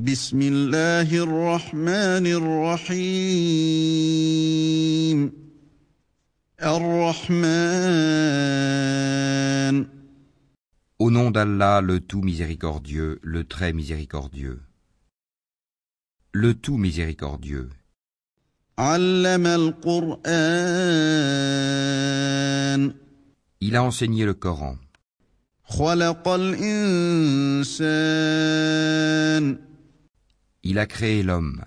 بسم الله الرحمن الرحيم الرحمن Au nom d'Allah, le tout miséricordieux, le très miséricordieux. Le tout miséricordieux. علم القرآن Il a enseigné le Coran. خلق الإنسان Il a créé l'homme.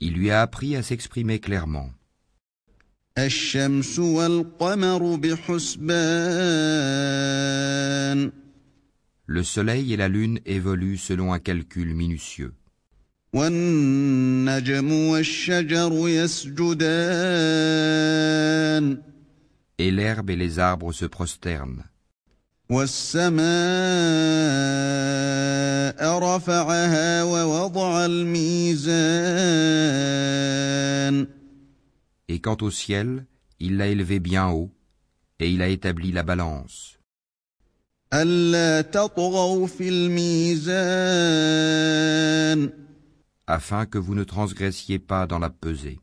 Il lui a appris à s'exprimer clairement. Le soleil et la lune évoluent selon un calcul minutieux. Et l'herbe et les arbres se prosternent. والسماء رفعها ووضع الميزان Et quant au ciel, il l'a élevé bien haut, et il a établi la balance, ألا تطغوا في الميزان afin que vous ne transgressiez pas dans la pesée.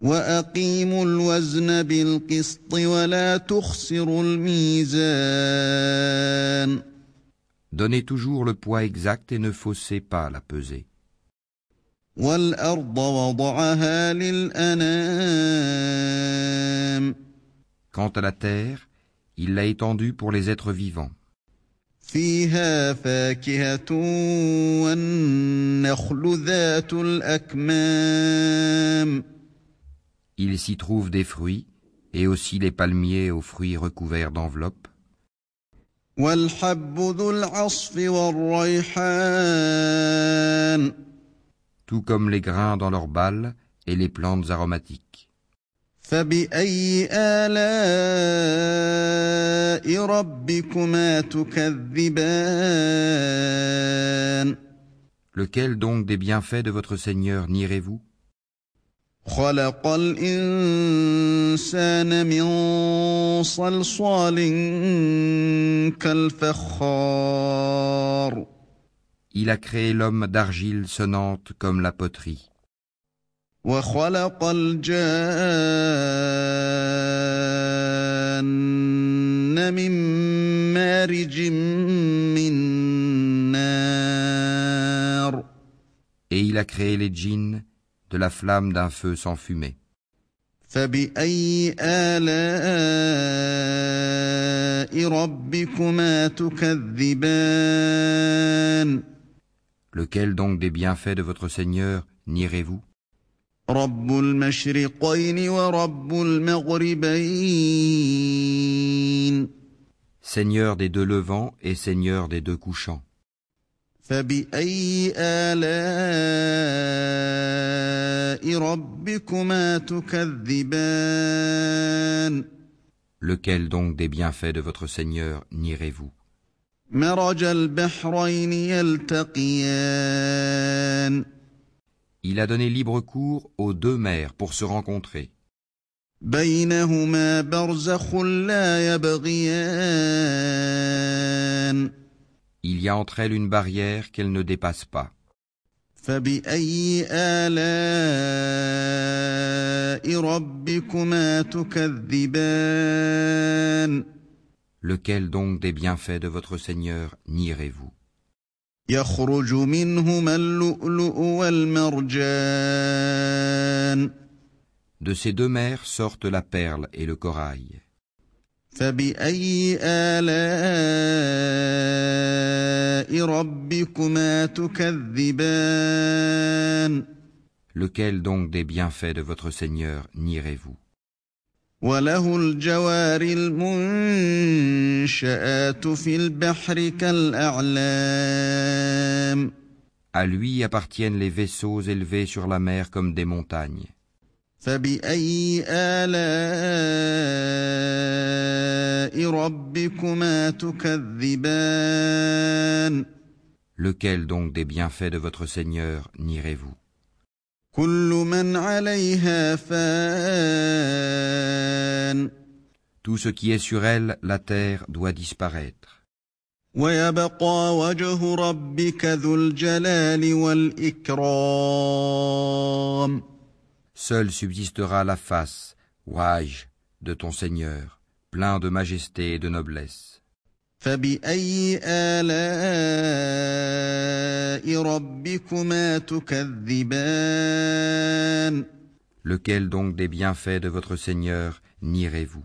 وأقيموا الوزن بالقسط ولا تخسروا الميزان Donnez toujours le poids exact et ne faussez pas la pesée. والأرض وضعها للأنام Quant à la terre, il l'a étendue pour les êtres vivants. فيها فاكهة والنخل ذات الأكمام Il s'y trouve des fruits, et aussi les palmiers aux fruits recouverts d'enveloppes. Tout comme les grains dans leurs balles et les plantes aromatiques. Lequel donc des bienfaits de votre Seigneur nierez-vous? خلق الإنسان من صلصال كالفخار Il a créé l'homme d'argile sonnante comme la poterie, وخلق الجان من مارج من نار et il a créé les djinns de la flamme d'un feu sans fumée. Lequel donc des bienfaits de votre Seigneur nierez-vous? Seigneur des deux levants et Seigneur des deux couchants. فبأي آلاء ربكما تكذبان Lequel donc des bienfaits de votre Seigneur nierez-vous مرج البحرين يلتقيان Il a donné libre cours aux deux mers pour se rencontrer. بينهما برزخ لا يبغيان Il y a entre elles une barrière qu'elles ne dépassent pas. Lequel donc des bienfaits de votre Seigneur nierez-vous? De ces deux mers sortent la perle et le corail. فبأي آلاء ربكما تكذبان Lequel donc des bienfaits de votre Seigneur nierez-vous وله الجوار المنشآت في البحر كالأعلام À lui appartiennent les vaisseaux élevés sur la mer comme des montagnes. فبأي آلاء ربكما تكذبان Lequel donc des bienfaits de votre Seigneur nierez-vous كل من عليها فان Tout ce qui est sur elle, la terre, doit disparaître. ويبقى وجه ربك ذو الجلال والإكرام Seule subsistera la face, Waj, de ton Seigneur, plein de majesté et de noblesse. فبأي آلاء ربكما تكذبان Lequel donc des bienfaits de votre Seigneur nierez-vous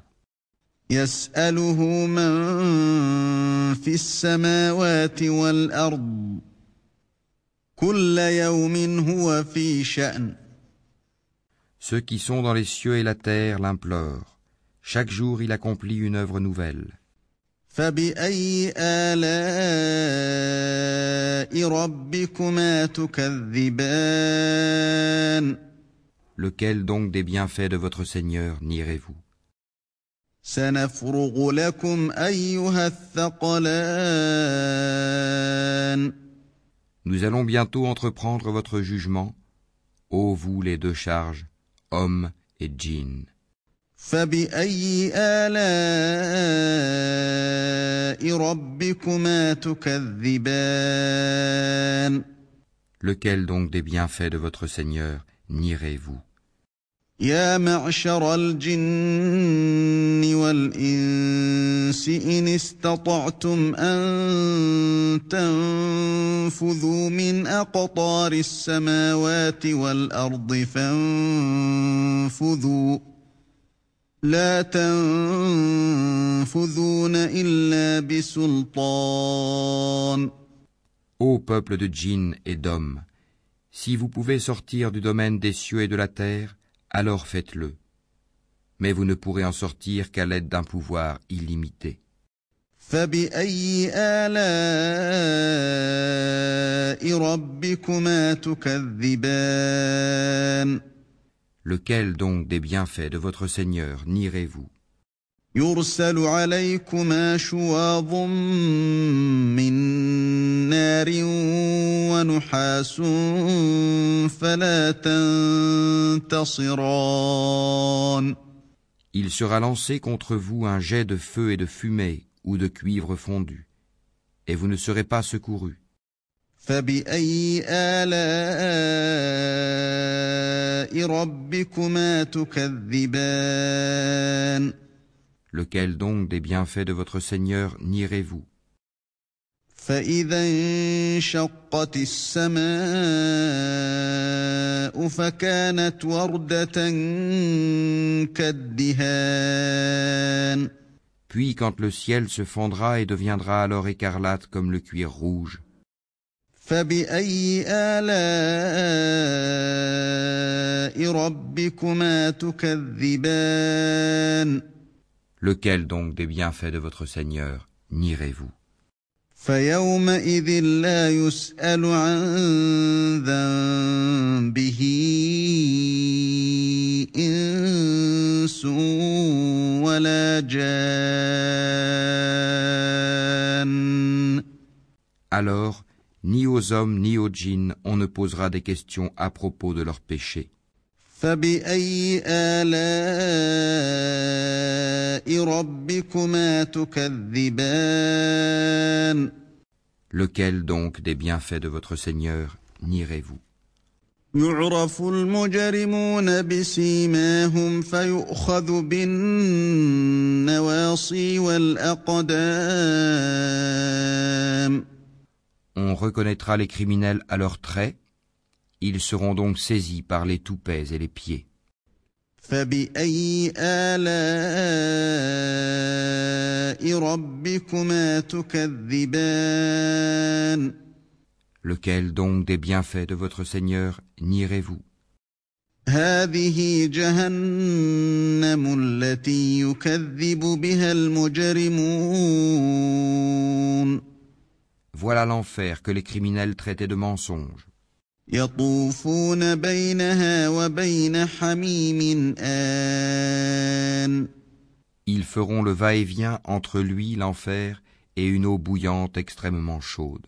يسأله من في السماوات والأرض كل يوم هو في شأن ceux qui sont dans les cieux et la terre l'implorent. Chaque jour il accomplit une œuvre nouvelle. Lequel donc des bienfaits de votre Seigneur nirez-vous? Nous allons bientôt entreprendre votre jugement, ô vous les deux charges hommes et. Lequel donc des bienfaits de votre Seigneur nierez-vous? يا معشر الجن والإنس إن استطعتم أن تنفذوا من أقطار السماوات والأرض فانفذوا لا تنفذون إلا بسلطان Ô peuple de djinns et d'hommes, si vous pouvez sortir du domaine des cieux et de la terre, alors faites-le. Mais vous ne pourrez en sortir qu'à l'aide d'un pouvoir illimité. فبأي آلاء ربكما تكذبان Lequel donc des bienfaits de votre Seigneur nierez-vous يرسل عليكما شواظ من نار ونحاس فلا تنتصران il sera lancé contre vous un jet de feu et de fumée ou de cuivre fondu, et vous ne serez pas secourus. Lequel donc des bienfaits de votre Seigneur nierez-vous? فإذا انشقت السماء فكانت وردة كالدهان Puis quand le ciel se fondra et deviendra alors écarlate comme le cuir rouge, فبأي آلاء ربكما تكذبان lequel donc des bienfaits de votre Seigneur nierez-vous فيومئذ لا يسأل عن ذنبه إنس ولا جان Alors, ni aux hommes ni aux djinns on ne posera des questions à propos de leurs péchés. فبأي آلاء ربكما تكذبان Lequel donc des bienfaits de votre Seigneur nierez-vous يعرف المجرمون بسيماهم فيؤخذ بالنواصي والأقدام On reconnaîtra les criminels à leurs traits, ils seront donc saisis par les toupets et les pieds. Lequel donc des bienfaits de votre Seigneur nierez-vous? Voilà l'enfer que les criminels traitaient de mensonge. يطوفون بينها وبين حميم آن Ils feront le va-et-vient entre lui, l'enfer, et une eau bouillante extrêmement chaude.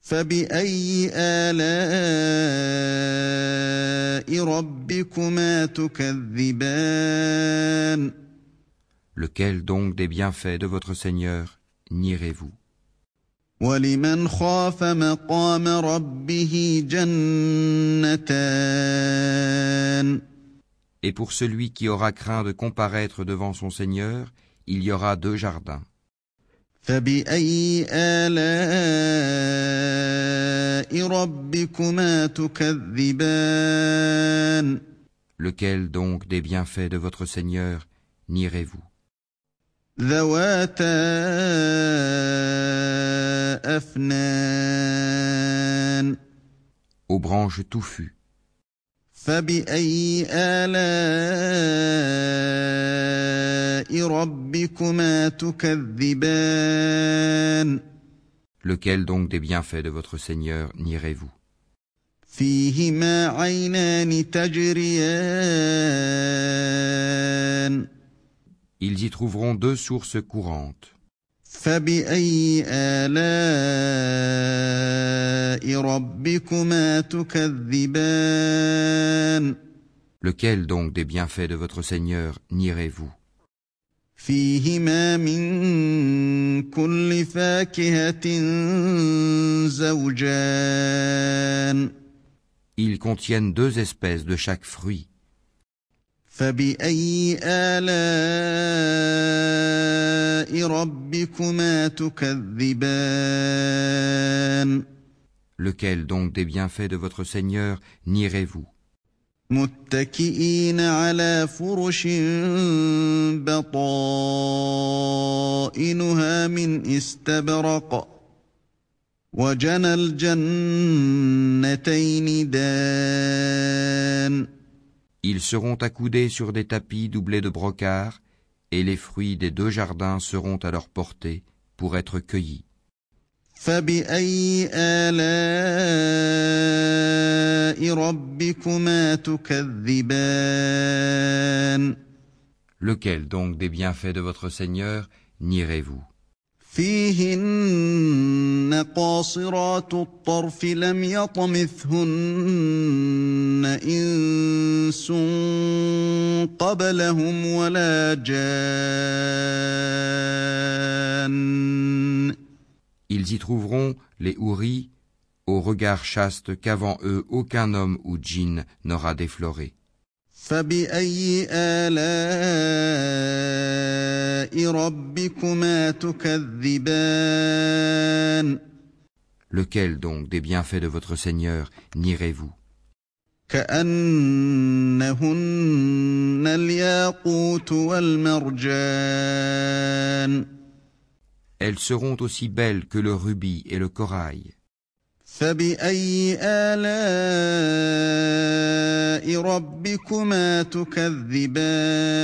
فبأي آلاء ربكما تكذبان Lequel donc des bienfaits de votre Seigneur nierez-vous ولمن خاف مقام ربه جنتان Et pour celui qui aura craint de comparaître devant son Seigneur, il y aura deux jardins. فبأي آلاء ربكما تكذبان Lequel donc des bienfaits de votre Seigneur nierez-vous ذواتا أفنان Aux branches touffues. فبأي آلاء ربكما تكذبان Lequel donc des bienfaits de votre Seigneur nierez-vous فيهما عينان تجريان Ils y trouveront deux sources courantes. فبأي آلاء ربكما تكذبان Lequel donc des bienfaits de votre Seigneur nierez-vous فيهما من كل فاكهة زوجان Ils contiennent deux espèces de chaque fruit. فبأي آلاء ربكما تكذبان؟ Lequel donc des bienfaits de votre Seigneur nierez-vous? متكئين على فرش بطائنها من استبرق وجنى الجنتين دان Ils seront accoudés sur des tapis doublés de brocart, et les fruits des deux jardins seront à leur portée pour être cueillis. Lequel donc des bienfaits de votre Seigneur nierez-vous? فيهن قاصرات الطرف لم يطمثهن إنس قبلهم ولا جان Ils y trouveront les houris au regard chaste qu'avant eux aucun homme ou djinn n'aura défloré. فبأي آلاء ربكما تكذبان Lequel donc des bienfaits de votre Seigneur nierez-vous كأنهن الياقوت والمرجان Elles seront aussi belles que le rubis et le corail. فبأي آلاء ربكما تكذبان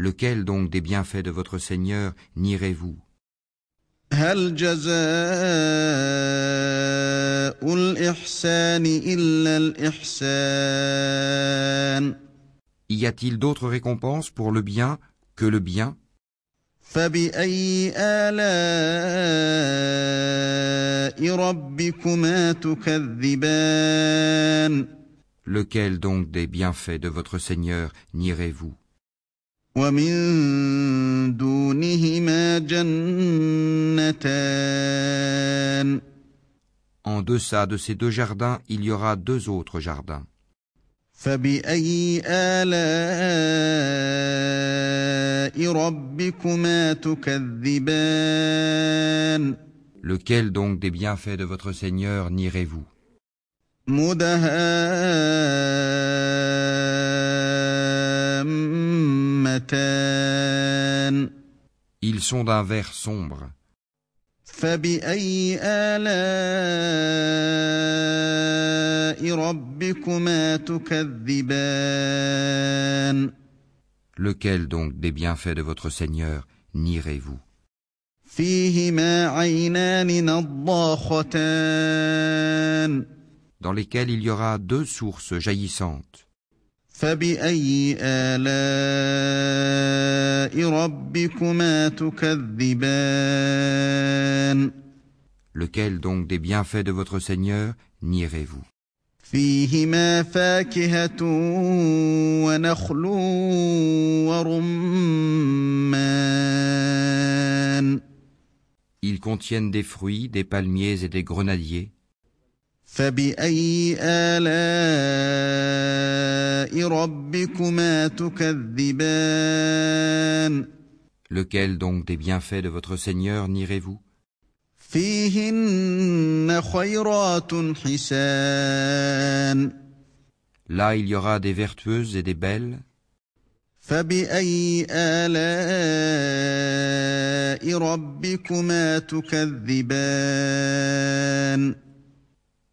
Lequel donc des bienfaits de votre Seigneur nierez-vous هل جزاء الإحسان إلا الإحسان Y a-t-il d'autres récompenses pour le bien que le bien فبأي آلاء ربكما تكذبان Lequel donc des bienfaits de votre Seigneur nierez-vous ومن دونهما جنتان En deçà de ces deux jardins, il y aura deux autres jardins. فبأي آلاء ربكما تكذبان Lequel donc des bienfaits de votre Seigneur nierez-vous مدهامتان Ils sont d'un vert sombre. فبأي آلاء ربكما تكذبان Lequel donc des bienfaits de votre Seigneur nierez-vous فيهما عينان نضاختان Dans lesquels il y aura deux sources jaillissantes. فبأي آلاء ربكما تكذبان Lequel donc des bienfaits de votre Seigneur nierez-vous فيهما فاكهة ونخل ورمان Ils contiennent des fruits, des palmiers et des grenadiers. فبأي آلاء ربكما تكذبان Lequel donc des bienfaits de votre Seigneur nierez-vous فيهن خيرات حسان Là il y aura des vertueuses et des belles. فبأي آلاء ربكما تكذبان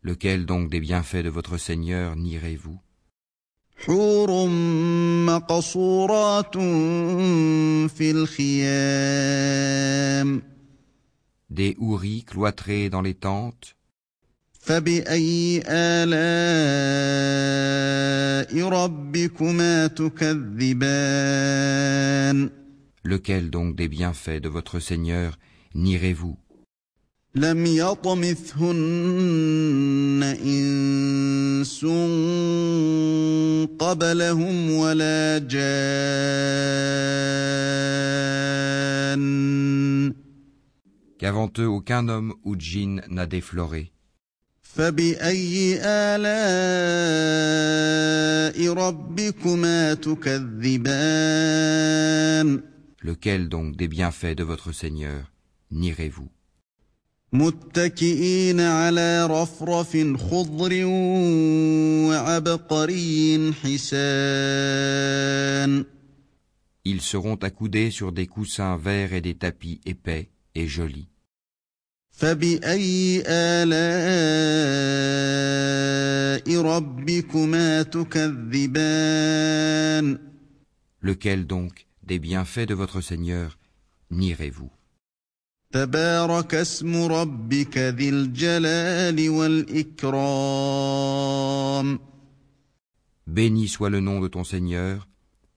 Lequel donc des bienfaits de votre Seigneur nierez-vous? Des houris cloîtrés dans les tentes? Lequel donc des bienfaits de votre Seigneur nierez-vous? لم يطمثهن إنس قبلهم ولا جان Qu'avant eux aucun homme ou djinn n'a défloré. فبأي آلاء ربكما تكذبان Lequel donc des bienfaits de votre Seigneur nierez-vous متكئين على رفرف خضر وعبقري حسان Ils seront accoudés sur des coussins verts et des tapis épais et jolis. فبأي آلاء ربكما تكذبان Lequel donc des bienfaits de votre Seigneur nierez-vous تبارك اسم ربك ذي الجلال والإكرام Béni soit le nom de ton Seigneur,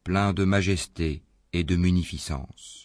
plein de majesté et de munificence.